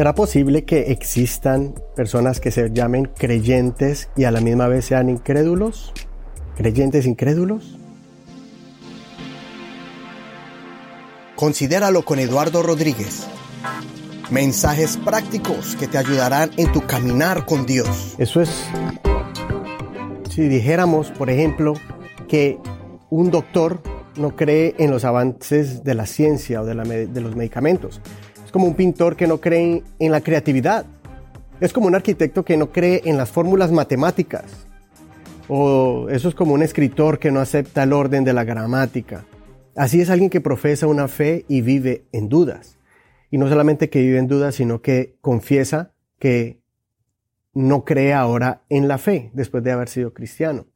¿Será posible que existan personas que se llamen creyentes y a la misma vez sean incrédulos? ¿Creyentes incrédulos? Considéralo con Eduardo Rodríguez. Mensajes prácticos que te ayudarán en tu caminar con Dios. Eso es, si dijéramos, por ejemplo, que un doctor no cree en los avances de la ciencia o de, los medicamentos. Es como un pintor que no cree en la creatividad. Es como un arquitecto que no cree en las fórmulas matemáticas. O eso es como un escritor que no acepta el orden de la gramática. Así es alguien que profesa una fe y vive en dudas. Y no solamente que vive en dudas, sino que confiesa que no cree ahora en la fe después de haber sido cristiano.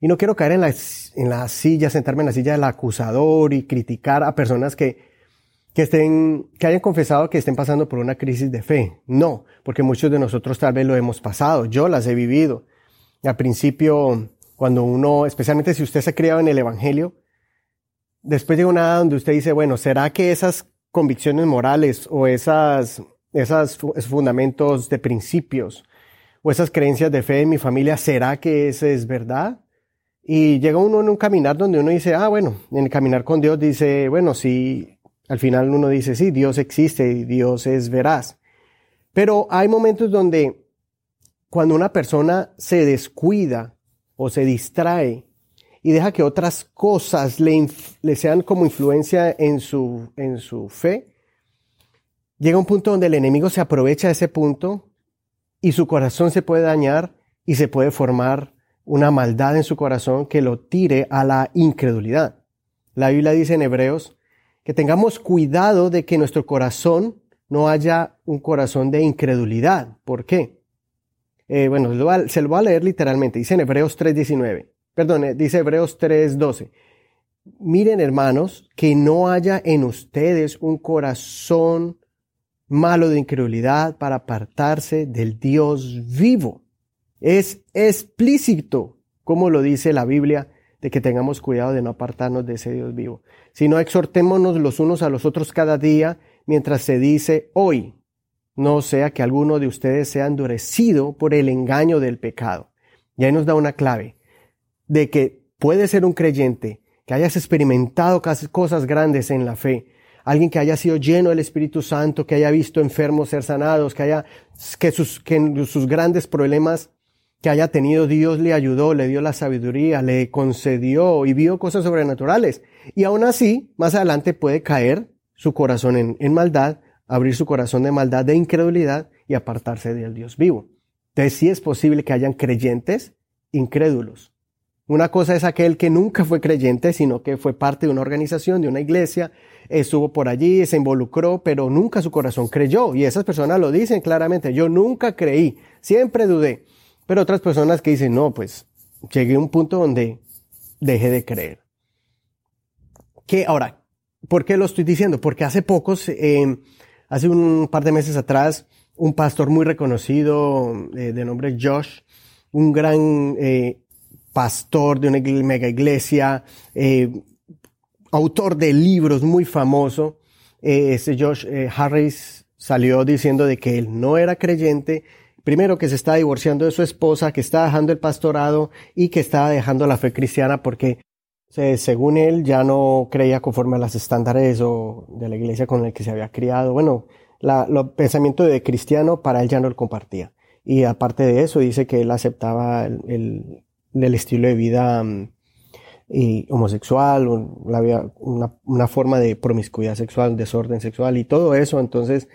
Y no quiero caer en la, en la silla, sentarme en la silla del acusador y criticar a personas que, que estén, que hayan confesado que estén pasando por una crisis de fe. No, porque muchos de nosotros tal vez lo hemos pasado. Yo las he vivido. Al principio, cuando uno, especialmente si usted se ha criado en el evangelio, después llega una edad donde usted dice, bueno, ¿será que esas convicciones morales o esas, esas, fundamentos de principios o esas creencias de fe en mi familia, ¿será que eso es verdad? Y llega uno en un caminar donde uno dice, ah, bueno, en el caminar con Dios dice, bueno, sí, al final uno dice, sí, Dios existe y Dios es veraz. Pero hay momentos donde cuando una persona se descuida o se distrae y deja que otras cosas le, le sean como influencia en su, en su fe, llega un punto donde el enemigo se aprovecha de ese punto y su corazón se puede dañar y se puede formar una maldad en su corazón que lo tire a la incredulidad. La Biblia dice en Hebreos que tengamos cuidado de que nuestro corazón no haya un corazón de incredulidad. ¿Por qué? Eh, bueno, se lo voy a leer literalmente. Dice en Hebreos 3.19. Perdón, dice Hebreos 3.12. Miren hermanos, que no haya en ustedes un corazón malo de incredulidad para apartarse del Dios vivo. Es explícito, como lo dice la Biblia, de que tengamos cuidado de no apartarnos de ese Dios vivo, sino exhortémonos los unos a los otros cada día mientras se dice hoy, no sea que alguno de ustedes sea endurecido por el engaño del pecado. Y ahí nos da una clave de que puede ser un creyente que hayas experimentado cosas grandes en la fe, alguien que haya sido lleno del Espíritu Santo, que haya visto enfermos ser sanados, que haya que sus, que sus grandes problemas que haya tenido Dios le ayudó, le dio la sabiduría, le concedió y vio cosas sobrenaturales. Y aún así, más adelante puede caer su corazón en, maldad, abrir su corazón de maldad, de incredulidad y apartarse del Dios vivo. Entonces sí es posible que hayan creyentes incrédulos. Una cosa es aquel que nunca fue creyente, sino que fue parte de una organización, de una iglesia, estuvo por allí, se involucró, pero nunca su corazón creyó. Y esas personas lo dicen claramente, yo nunca creí, siempre dudé. Pero otras personas que dicen, no, pues llegué a un punto donde dejé de creer. Que ahora, ¿por qué lo estoy diciendo? Porque hace pocos, eh, hace un par de meses atrás, un pastor muy reconocido eh, de nombre Josh, un gran eh, pastor de una mega iglesia, autor de libros muy famoso, ese Josh Harris salió diciendo de que él no era creyente Primero que se está divorciando de su esposa, que está dejando el pastorado y que está dejando la fe cristiana porque según él ya no creía conforme a los estándares o de la iglesia con la que se había criado. Bueno, el pensamiento de cristiano para él ya no lo compartía. Y aparte de eso dice que él aceptaba el, el, estilo de vida mm, homosexual, una, una forma de promiscuidad sexual, desorden sexual y todo eso. Entonces,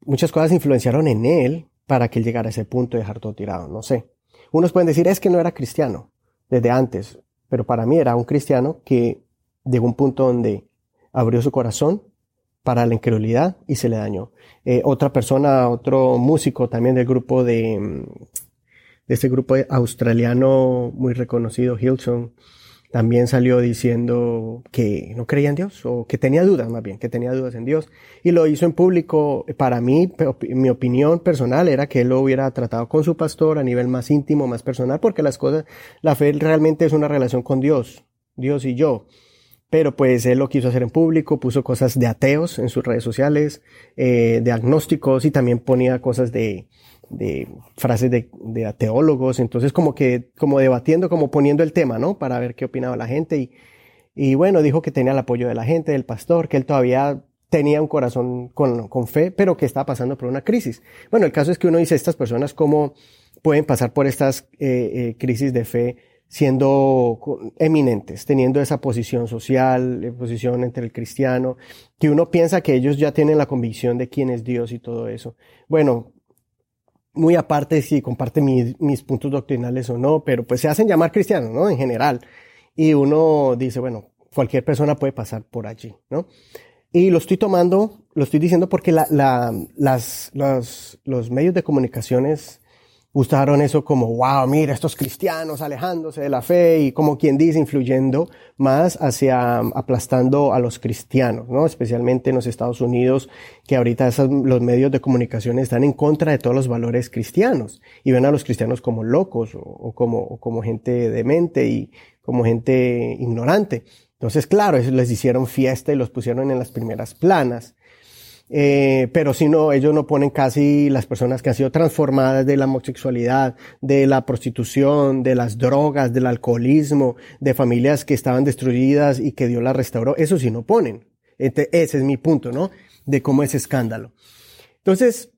muchas cosas influenciaron en él para que él llegara a ese punto de dejar todo tirado, no sé. Unos pueden decir, es que no era cristiano desde antes, pero para mí era un cristiano que llegó a un punto donde abrió su corazón para la incredulidad y se le dañó. Eh, otra persona, otro músico también del grupo de, mm, de este grupo australiano muy reconocido, Hilton, también salió diciendo que no creía en Dios o que tenía dudas más bien, que tenía dudas en Dios y lo hizo en público. Para mí, mi opinión personal era que él lo hubiera tratado con su pastor a nivel más íntimo, más personal, porque las cosas, la fe realmente es una relación con Dios, Dios y yo. pero pues él lo quiso hacer en público, puso cosas de ateos en sus redes sociales, eh, de agnósticos y también ponía cosas de, de frases de, de ateólogos, entonces como que, como debatiendo, como poniendo el tema, ¿no? Para ver qué opinaba la gente y, y bueno, dijo que tenía el apoyo de la gente, del pastor, que él todavía tenía un corazón con, con fe, pero que estaba pasando por una crisis. Bueno, el caso es que uno dice, estas personas cómo pueden pasar por estas eh, eh, crisis de fe siendo eminentes, teniendo esa posición social, eh, posición entre el cristiano, que uno piensa que ellos ya tienen la convicción de quién es Dios y todo eso. Bueno, muy aparte si comparte mis, mis puntos doctrinales o no, pero pues se hacen llamar cristianos, ¿no? En general. Y uno dice, bueno, cualquier persona puede pasar por allí, ¿no? Y lo estoy tomando, lo estoy diciendo porque la, la, las, los, los medios de comunicaciones gustaron eso como, wow, mira, estos cristianos alejándose de la fe y como quien dice, influyendo más hacia aplastando a los cristianos, ¿no? Especialmente en los Estados Unidos, que ahorita los medios de comunicación están en contra de todos los valores cristianos y ven a los cristianos como locos o, o como, o como gente demente y como gente ignorante. Entonces, claro, les hicieron fiesta y los pusieron en las primeras planas. Eh, pero si no, ellos no ponen casi las personas que han sido transformadas de la homosexualidad, de la prostitución, de las drogas, del alcoholismo, de familias que estaban destruidas y que Dios las restauró. Eso sí no ponen. ese es mi punto, ¿no? De cómo es escándalo. Entonces,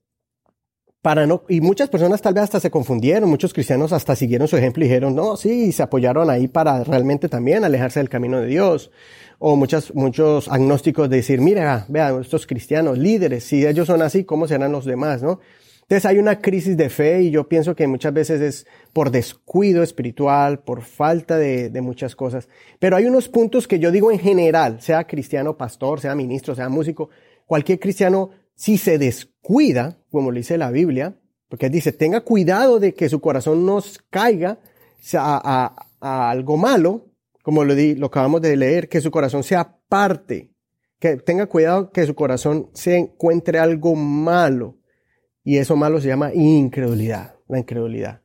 para no, y muchas personas tal vez hasta se confundieron, muchos cristianos hasta siguieron su ejemplo y dijeron, no, sí, se apoyaron ahí para realmente también alejarse del camino de Dios o muchas, muchos agnósticos decir, mira, vean, estos cristianos, líderes, si ellos son así, ¿cómo serán los demás, no? Entonces hay una crisis de fe y yo pienso que muchas veces es por descuido espiritual, por falta de, de, muchas cosas. Pero hay unos puntos que yo digo en general, sea cristiano, pastor, sea ministro, sea músico, cualquier cristiano, si se descuida, como le dice la Biblia, porque dice, tenga cuidado de que su corazón no caiga a, algo malo, como lo, di, lo acabamos de leer, que su corazón sea parte, que tenga cuidado que su corazón se encuentre algo malo. Y eso malo se llama incredulidad, la incredulidad,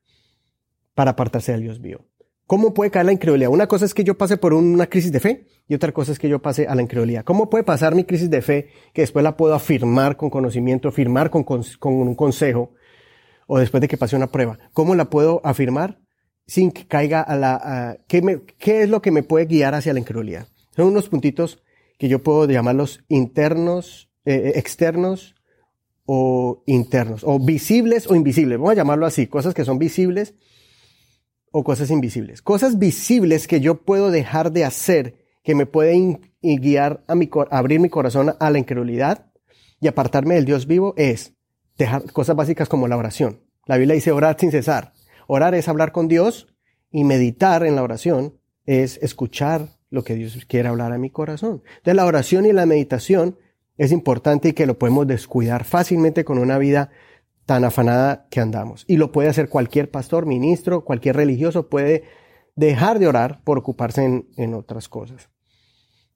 para apartarse del Dios vivo. ¿Cómo puede caer la incredulidad? Una cosa es que yo pase por una crisis de fe y otra cosa es que yo pase a la incredulidad. ¿Cómo puede pasar mi crisis de fe que después la puedo afirmar con conocimiento, afirmar con, con, con un consejo o después de que pase una prueba? ¿Cómo la puedo afirmar? sin que caiga a la... A, ¿qué, me, ¿Qué es lo que me puede guiar hacia la incredulidad? Son unos puntitos que yo puedo llamarlos internos, eh, externos o internos, o visibles o invisibles. Vamos a llamarlo así, cosas que son visibles o cosas invisibles. Cosas visibles que yo puedo dejar de hacer, que me pueden guiar a, mi, abrir mi corazón a la incredulidad y apartarme del Dios vivo, es dejar cosas básicas como la oración. La Biblia dice orar sin cesar. Orar es hablar con Dios y meditar en la oración es escuchar lo que Dios quiere hablar a mi corazón. Entonces la oración y la meditación es importante y que lo podemos descuidar fácilmente con una vida tan afanada que andamos. Y lo puede hacer cualquier pastor, ministro, cualquier religioso puede dejar de orar por ocuparse en, otras cosas.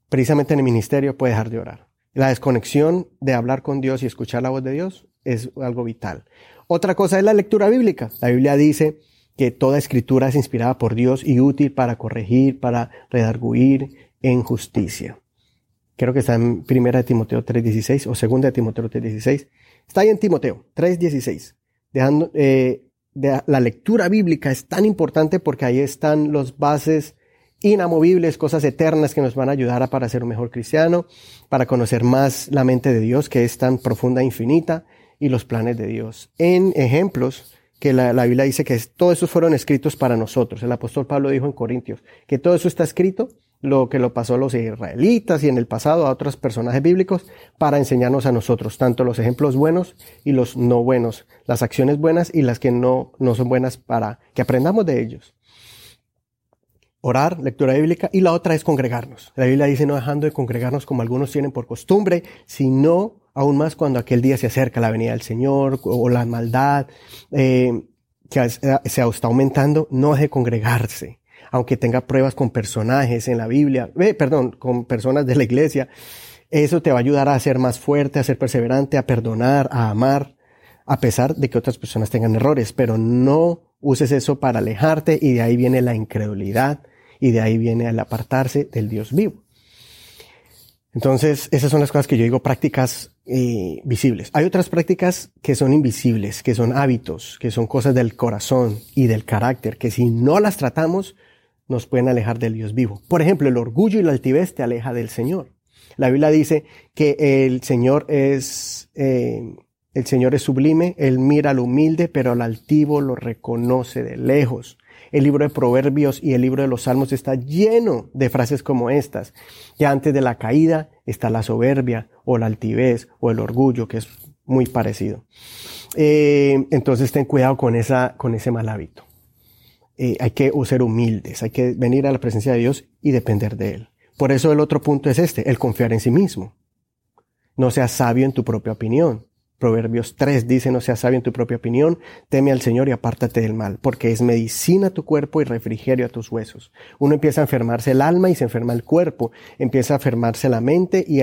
Precisamente en el ministerio puede dejar de orar. La desconexión de hablar con Dios y escuchar la voz de Dios es algo vital. Otra cosa es la lectura bíblica. La Biblia dice que toda escritura es inspirada por Dios y útil para corregir, para redarguir en justicia. Creo que está en 1 Timoteo 3.16 o 2 Timoteo 3.16. Está ahí en Timoteo 3.16. Dejando, eh, la lectura bíblica es tan importante porque ahí están los bases inamovibles, cosas eternas que nos van a ayudar a para ser un mejor cristiano, para conocer más la mente de Dios que es tan profunda e infinita, y los planes de Dios. En ejemplos que la Biblia dice que todos esos fueron escritos para nosotros. El apóstol Pablo dijo en Corintios que todo eso está escrito, lo que lo pasó a los israelitas y en el pasado a otros personajes bíblicos, para enseñarnos a nosotros, tanto los ejemplos buenos y los no buenos, las acciones buenas y las que no, no son buenas para que aprendamos de ellos. Orar, lectura bíblica, y la otra es congregarnos. La Biblia dice no dejando de congregarnos como algunos tienen por costumbre, sino aún más cuando aquel día se acerca la venida del Señor o la maldad eh, que se está aumentando, no deje congregarse, aunque tenga pruebas con personajes en la Biblia, eh, perdón, con personas de la iglesia, eso te va a ayudar a ser más fuerte, a ser perseverante, a perdonar, a amar, a pesar de que otras personas tengan errores, pero no uses eso para alejarte y de ahí viene la incredulidad y de ahí viene el apartarse del Dios vivo. Entonces, esas son las cosas que yo digo prácticas eh, visibles. Hay otras prácticas que son invisibles, que son hábitos, que son cosas del corazón y del carácter, que si no las tratamos, nos pueden alejar del Dios vivo. Por ejemplo, el orgullo y la altivez te aleja del Señor. La Biblia dice que el Señor es, eh, el Señor es sublime, Él mira al humilde, pero al altivo lo reconoce de lejos. El libro de Proverbios y el libro de los Salmos está lleno de frases como estas, que antes de la caída está la soberbia o la altivez o el orgullo, que es muy parecido. Eh, entonces ten cuidado con, esa, con ese mal hábito. Eh, hay que ser humildes, hay que venir a la presencia de Dios y depender de Él. Por eso el otro punto es este, el confiar en sí mismo. No seas sabio en tu propia opinión. Proverbios 3 dice, no seas sabio en tu propia opinión, teme al Señor y apártate del mal, porque es medicina a tu cuerpo y refrigerio a tus huesos. Uno empieza a enfermarse el alma y se enferma el cuerpo, empieza a enfermarse la mente y,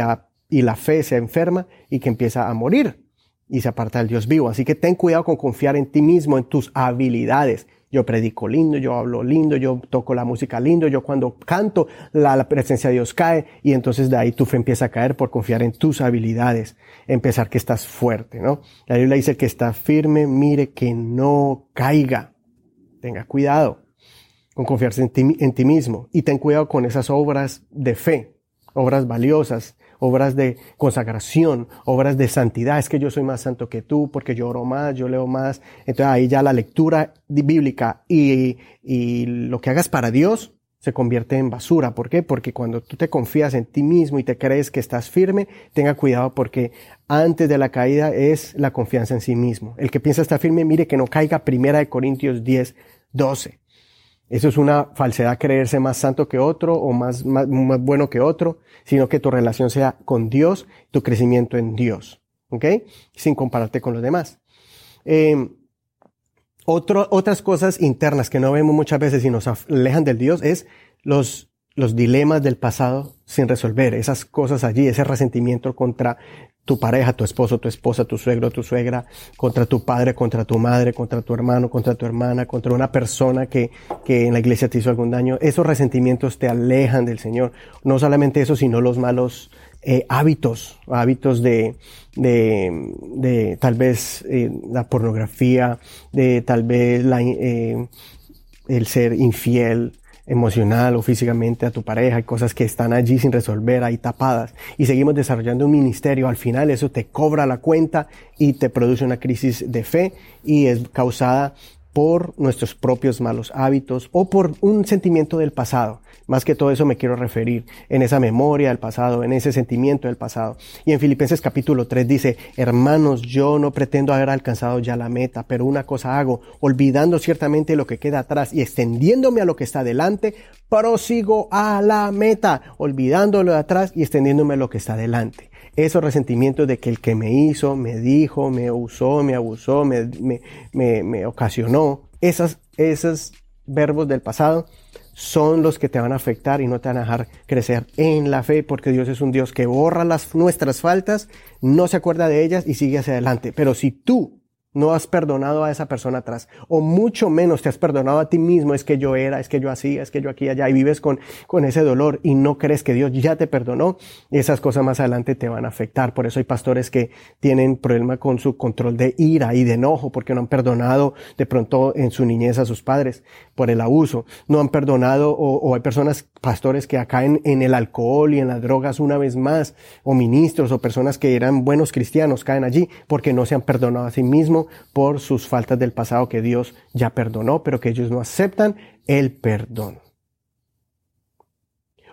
y la fe se enferma y que empieza a morir y se aparta del Dios vivo. Así que ten cuidado con confiar en ti mismo, en tus habilidades. Yo predico lindo, yo hablo lindo, yo toco la música lindo, yo cuando canto la, presencia de Dios cae y entonces de ahí tu fe empieza a caer por confiar en tus habilidades, empezar que estás fuerte, ¿no? La Biblia dice que está firme, mire que no caiga. Tenga cuidado con confiarse en ti, en ti mismo y ten cuidado con esas obras de fe, obras valiosas obras de consagración, obras de santidad. Es que yo soy más santo que tú porque yo oro más, yo leo más. Entonces ahí ya la lectura bíblica y, y lo que hagas para Dios se convierte en basura. ¿Por qué? Porque cuando tú te confías en ti mismo y te crees que estás firme, tenga cuidado porque antes de la caída es la confianza en sí mismo. El que piensa estar firme, mire que no caiga primera de Corintios 10, 12. Eso es una falsedad creerse más santo que otro o más, más, bueno que otro, sino que tu relación sea con Dios, tu crecimiento en Dios, ¿ok? Sin compararte con los demás. Eh, otras cosas internas que no vemos muchas veces y nos alejan del Dios es los, los dilemas del pasado sin resolver, esas cosas allí, ese resentimiento contra tu pareja, tu esposo, tu esposa, tu suegro, tu suegra, contra tu padre, contra tu madre, contra tu hermano, contra tu hermana, contra una persona que, que en la iglesia te hizo algún daño. Esos resentimientos te alejan del Señor. No solamente eso, sino los malos eh, hábitos, hábitos de, de, de tal vez eh, la pornografía, de tal vez la, eh, el ser infiel, emocional o físicamente a tu pareja, hay cosas que están allí sin resolver, ahí tapadas, y seguimos desarrollando un ministerio, al final eso te cobra la cuenta y te produce una crisis de fe y es causada por nuestros propios malos hábitos o por un sentimiento del pasado. Más que todo eso me quiero referir en esa memoria del pasado, en ese sentimiento del pasado. Y en Filipenses capítulo 3 dice, hermanos, yo no pretendo haber alcanzado ya la meta, pero una cosa hago, olvidando ciertamente lo que queda atrás y extendiéndome a lo que está delante, prosigo a la meta, olvidándolo de atrás y extendiéndome a lo que está delante esos resentimientos de que el que me hizo, me dijo, me usó, me abusó, me, me, me, ocasionó, esas, esos verbos del pasado son los que te van a afectar y no te van a dejar crecer en la fe, porque Dios es un Dios que borra las, nuestras faltas, no se acuerda de ellas y sigue hacia adelante. Pero si tú no has perdonado a esa persona atrás, o mucho menos te has perdonado a ti mismo, es que yo era, es que yo hacía, es que yo aquí allá, y vives con, con ese dolor y no crees que Dios ya te perdonó, esas cosas más adelante te van a afectar. Por eso hay pastores que tienen problema con su control de ira y de enojo, porque no han perdonado de pronto en su niñez a sus padres por el abuso, no han perdonado, o, o hay personas, pastores que caen en el alcohol y en las drogas una vez más, o ministros o personas que eran buenos cristianos caen allí porque no se han perdonado a sí mismos por sus faltas del pasado que Dios ya perdonó, pero que ellos no aceptan el perdón.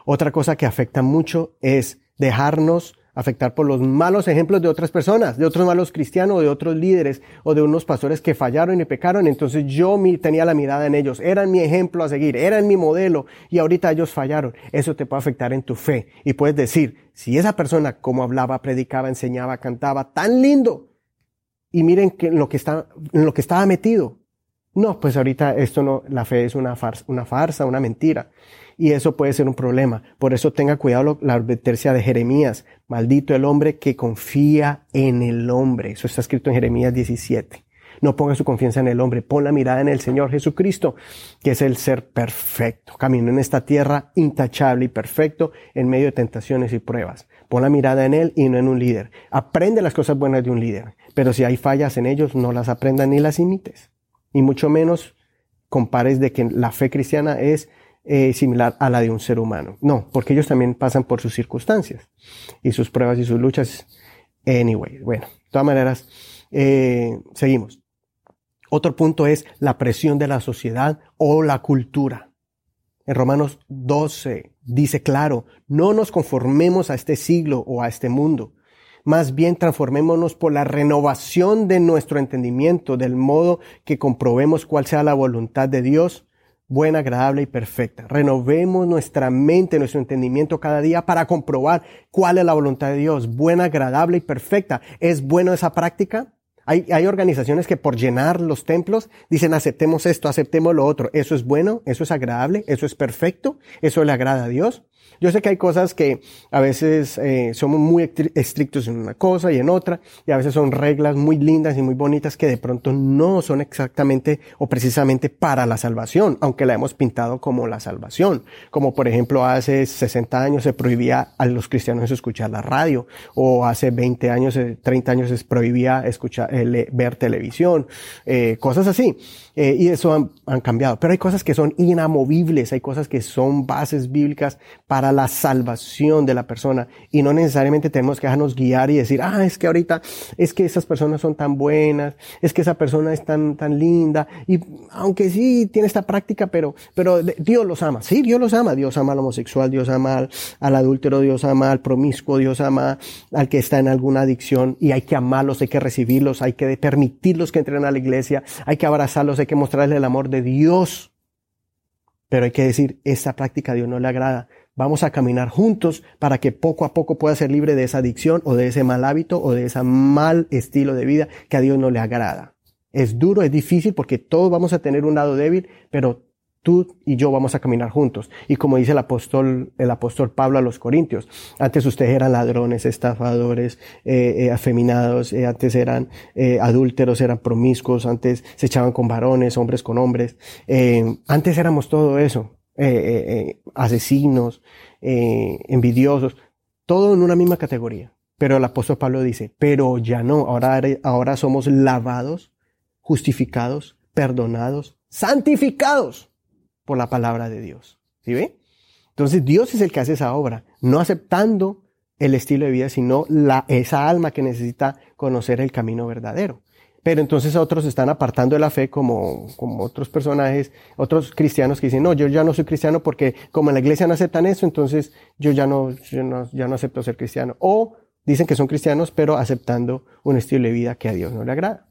Otra cosa que afecta mucho es dejarnos afectar por los malos ejemplos de otras personas, de otros malos cristianos, de otros líderes o de unos pastores que fallaron y pecaron. Entonces yo tenía la mirada en ellos, eran mi ejemplo a seguir, eran mi modelo y ahorita ellos fallaron. Eso te puede afectar en tu fe y puedes decir, si esa persona como hablaba, predicaba, enseñaba, cantaba tan lindo, y miren que lo que está, en lo que estaba metido. No, pues ahorita esto no, la fe es una farsa, una farsa, una mentira. Y eso puede ser un problema. Por eso tenga cuidado la advertencia de Jeremías. Maldito el hombre que confía en el hombre. Eso está escrito en Jeremías 17. No ponga su confianza en el hombre, pon la mirada en el Señor Jesucristo, que es el ser perfecto. Camino en esta tierra intachable y perfecto en medio de tentaciones y pruebas Pon la mirada en él y no en un líder. Aprende las cosas buenas de un líder. Pero si hay fallas en ellos, no las aprendas ni las imites. Y mucho menos compares de que la fe cristiana es eh, similar a la de un ser humano. No, porque ellos también pasan por sus circunstancias y sus pruebas y sus luchas. Anyway, bueno, de todas maneras, eh, seguimos. Otro punto es la presión de la sociedad o la cultura. En Romanos 12 dice claro, no nos conformemos a este siglo o a este mundo. Más bien transformémonos por la renovación de nuestro entendimiento, del modo que comprobemos cuál sea la voluntad de Dios, buena, agradable y perfecta. Renovemos nuestra mente, nuestro entendimiento cada día para comprobar cuál es la voluntad de Dios, buena, agradable y perfecta. ¿Es bueno esa práctica? Hay, hay, organizaciones que por llenar los templos dicen aceptemos esto, aceptemos lo otro. Eso es bueno, eso es agradable, eso es perfecto, eso le agrada a Dios. Yo sé que hay cosas que a veces eh, somos muy estrictos en una cosa y en otra, y a veces son reglas muy lindas y muy bonitas que de pronto no son exactamente o precisamente para la salvación, aunque la hemos pintado como la salvación. Como por ejemplo hace 60 años se prohibía a los cristianos escuchar la radio, o hace 20 años, 30 eh, años se prohibía escuchar, eh, ver televisión, cosas así. y eso han cambiado. Pero hay cosas que son inamovibles, hay cosas que son bases bíblicas para la salvación de la persona y no necesariamente tenemos que dejarnos guiar y decir, ah, es que ahorita, es que esas personas son tan buenas, es que esa persona es tan, tan linda y aunque sí tiene esta práctica, pero, pero Dios los ama. Sí, Dios los ama. Dios ama al homosexual, Dios ama al, al adúltero, Dios ama al promiscuo, Dios ama al que está en alguna adicción y hay que amarlos, hay que recibirlos, hay que permitirlos que entren a la iglesia, hay que abrazarlos, hay que mostrarles el amor de Dios. Pero hay que decir, esta práctica a Dios no le agrada. Vamos a caminar juntos para que poco a poco pueda ser libre de esa adicción o de ese mal hábito o de ese mal estilo de vida que a Dios no le agrada. Es duro, es difícil porque todos vamos a tener un lado débil, pero tú y yo vamos a caminar juntos. Y como dice el apóstol, el apóstol Pablo a los Corintios, antes ustedes eran ladrones, estafadores, eh, eh, afeminados, eh, antes eran adúlteros, eran promiscuos, antes se echaban con varones, hombres con hombres. antes éramos todo eso. Eh, eh, eh, asesinos, envidiosos, todo en una misma categoría. Pero el apóstol Pablo dice, pero ya no, ahora, ahora somos lavados, justificados, perdonados, santificados por la palabra de Dios. ¿Sí ve? Entonces Dios es el que hace esa obra, no aceptando el estilo de vida, sino la, esa alma que necesita conocer el camino verdadero. Pero entonces otros están apartando de la fe como, como otros personajes, otros cristianos que dicen, no, yo ya no soy cristiano porque como en la iglesia no aceptan eso, entonces yo ya no, yo no, ya no acepto ser cristiano. O dicen que son cristianos, pero aceptando un estilo de vida que a Dios no le agrada.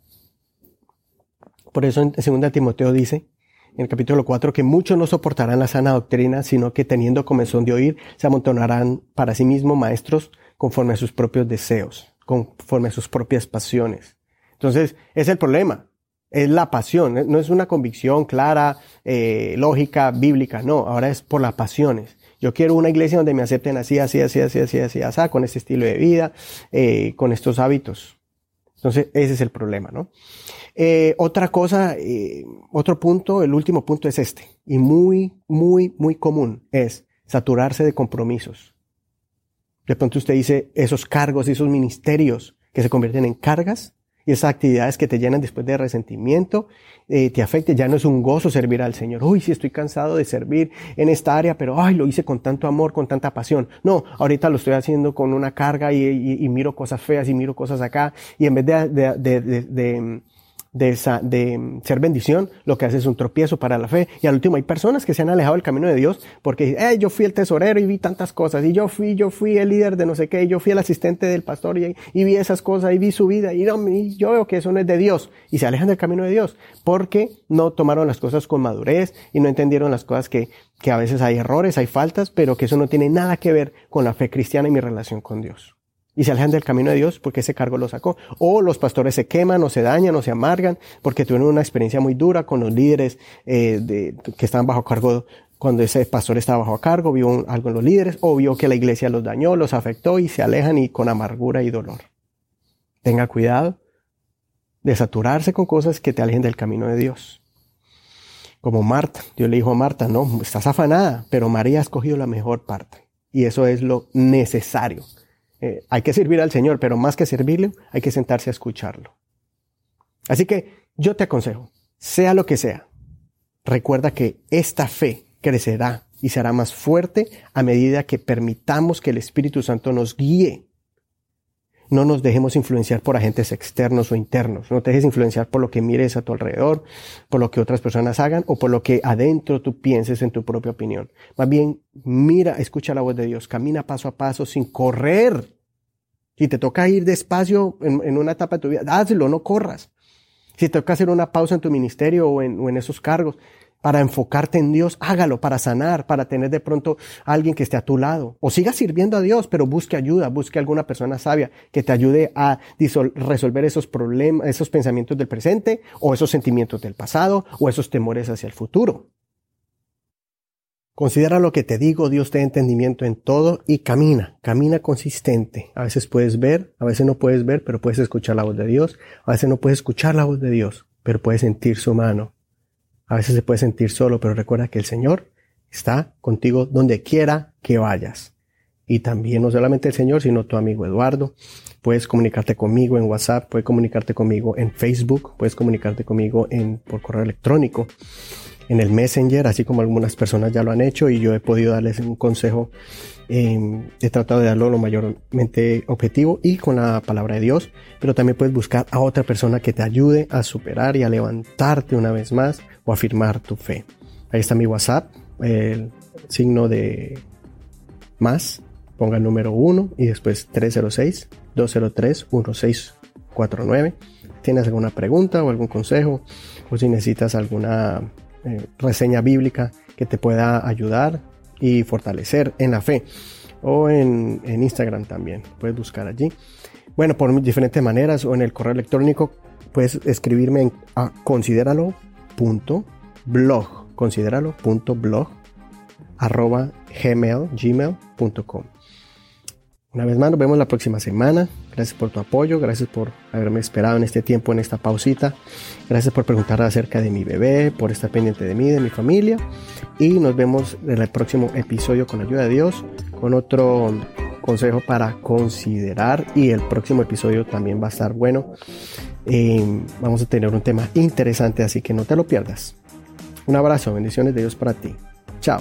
Por eso en 2 Timoteo dice, en el capítulo 4, que muchos no soportarán la sana doctrina, sino que teniendo comezón de oír, se amontonarán para sí mismos maestros conforme a sus propios deseos, conforme a sus propias pasiones entonces, es el problema. Es la pasión, no es una convicción clara, eh, lógica, bíblica, no, ahora es por las pasiones. Yo quiero una iglesia donde me acepten así, así, así, así, así, así, así, con este estilo de vida, eh, con estos hábitos. Entonces, ese es el problema, ¿no? Eh, otra cosa, otro punto, el último punto es este, y muy, muy, muy común, es saturarse de compromisos. De pronto usted dice, esos cargos y esos ministerios que se convierten en cargas, y esas actividades que te llenan después de resentimiento, eh, te afecte, ya no es un gozo servir al Señor. Uy, sí estoy cansado de servir en esta área, pero ay, lo hice con tanto amor, con tanta pasión. No, ahorita lo estoy haciendo con una carga y, miro cosas feas y miro cosas acá, y en vez de, de de, esa, de ser bendición, lo que hace es un tropiezo para la fe. Y al último, hay personas que se han alejado del camino de Dios porque eh, yo fui el tesorero y vi tantas cosas, y yo fui, yo fui el líder de no sé qué, y yo fui el asistente del pastor y, vi esas cosas y vi su vida, y, no, y yo veo que eso no es de Dios, y se alejan del camino de Dios porque no tomaron las cosas con madurez y no entendieron las cosas que, que a veces hay errores, hay faltas, pero que eso no tiene nada que ver con la fe cristiana y mi relación con Dios y se alejan del camino de Dios porque ese cargo lo sacó. O los pastores se queman o se dañan o se amargan porque tuvieron una experiencia muy dura con los líderes eh, que estaban bajo cargo cuando ese pastor estaba bajo cargo, vio algo en los líderes o vio que la iglesia los dañó, los afectó y se alejan y con amargura y dolor. Tenga cuidado de saturarse con cosas que te alejen del camino de Dios. Como Marta, Dios le dijo a Marta, no, estás afanada, pero María ha escogido la mejor parte. Y eso es lo necesario Eh, hay que servir al Señor, pero más que servirle, hay que sentarse a escucharlo. Así que yo te aconsejo, sea lo que sea, recuerda que esta fe crecerá y será más fuerte a medida que permitamos que el Espíritu Santo nos guíe. No nos dejemos influenciar por agentes externos o internos. No te dejes influenciar por lo que mires a tu alrededor, por lo que otras personas hagan o por lo que adentro tú pienses en tu propia opinión. Más bien, mira, escucha la voz de Dios, camina paso a paso sin correr. Si te toca ir despacio en, una etapa de tu vida, hazlo, no corras. Si te toca hacer una pausa en tu ministerio en, o en esos cargos, para enfocarte en Dios, hágalo para sanar, para tener de pronto a alguien que esté a tu lado. O siga sirviendo a Dios, pero busque ayuda, busque alguna persona sabia que te ayude a resolver esos problemas, esos pensamientos del presente, o esos sentimientos del pasado, o esos temores hacia el futuro. Considera lo que te digo, Dios te da entendimiento en todo y camina, camina consistente. A veces puedes ver, a veces no puedes ver, pero puedes escuchar la voz de Dios. A veces no puedes escuchar la voz de Dios, pero puedes sentir su mano a veces se puede sentir solo, pero recuerda que el Señor está contigo donde quiera que vayas. Y también no solamente el Señor, sino tu amigo Eduardo. Puedes comunicarte conmigo en WhatsApp, puedes comunicarte conmigo en Facebook, puedes comunicarte conmigo en, por correo electrónico, en el Messenger, así como algunas personas ya lo han hecho y yo he podido darles un consejo. Eh, he tratado de darlo lo mayormente objetivo y con la palabra de Dios, pero también puedes buscar a otra persona que te ayude a superar y a levantarte una vez más o afirmar tu fe. Ahí está mi WhatsApp, el signo de más, ponga el número 1 y después 306-203-1649. ¿Tienes alguna pregunta o algún consejo? O si necesitas alguna eh, reseña bíblica que te pueda ayudar y fortalecer en la fe. O en, Instagram también, puedes buscar allí. Bueno, por diferentes maneras o en el correo electrónico puedes escribirme en a consideralo.blog, consideralo.blog arroba gmail, gmail.com. Una vez más, nos vemos la próxima semana. Gracias por tu apoyo, gracias por haberme esperado en este tiempo, en esta pausita. Gracias por preguntar acerca de mi bebé, por estar pendiente de mí, de mi familia. Y nos vemos en el próximo episodio con ayuda de Dios, con otro consejo para considerar. Y el próximo episodio también va a estar bueno. Eh, vamos a tener un tema interesante, así que no te lo pierdas. Un abrazo, bendiciones de Dios para ti. Chao.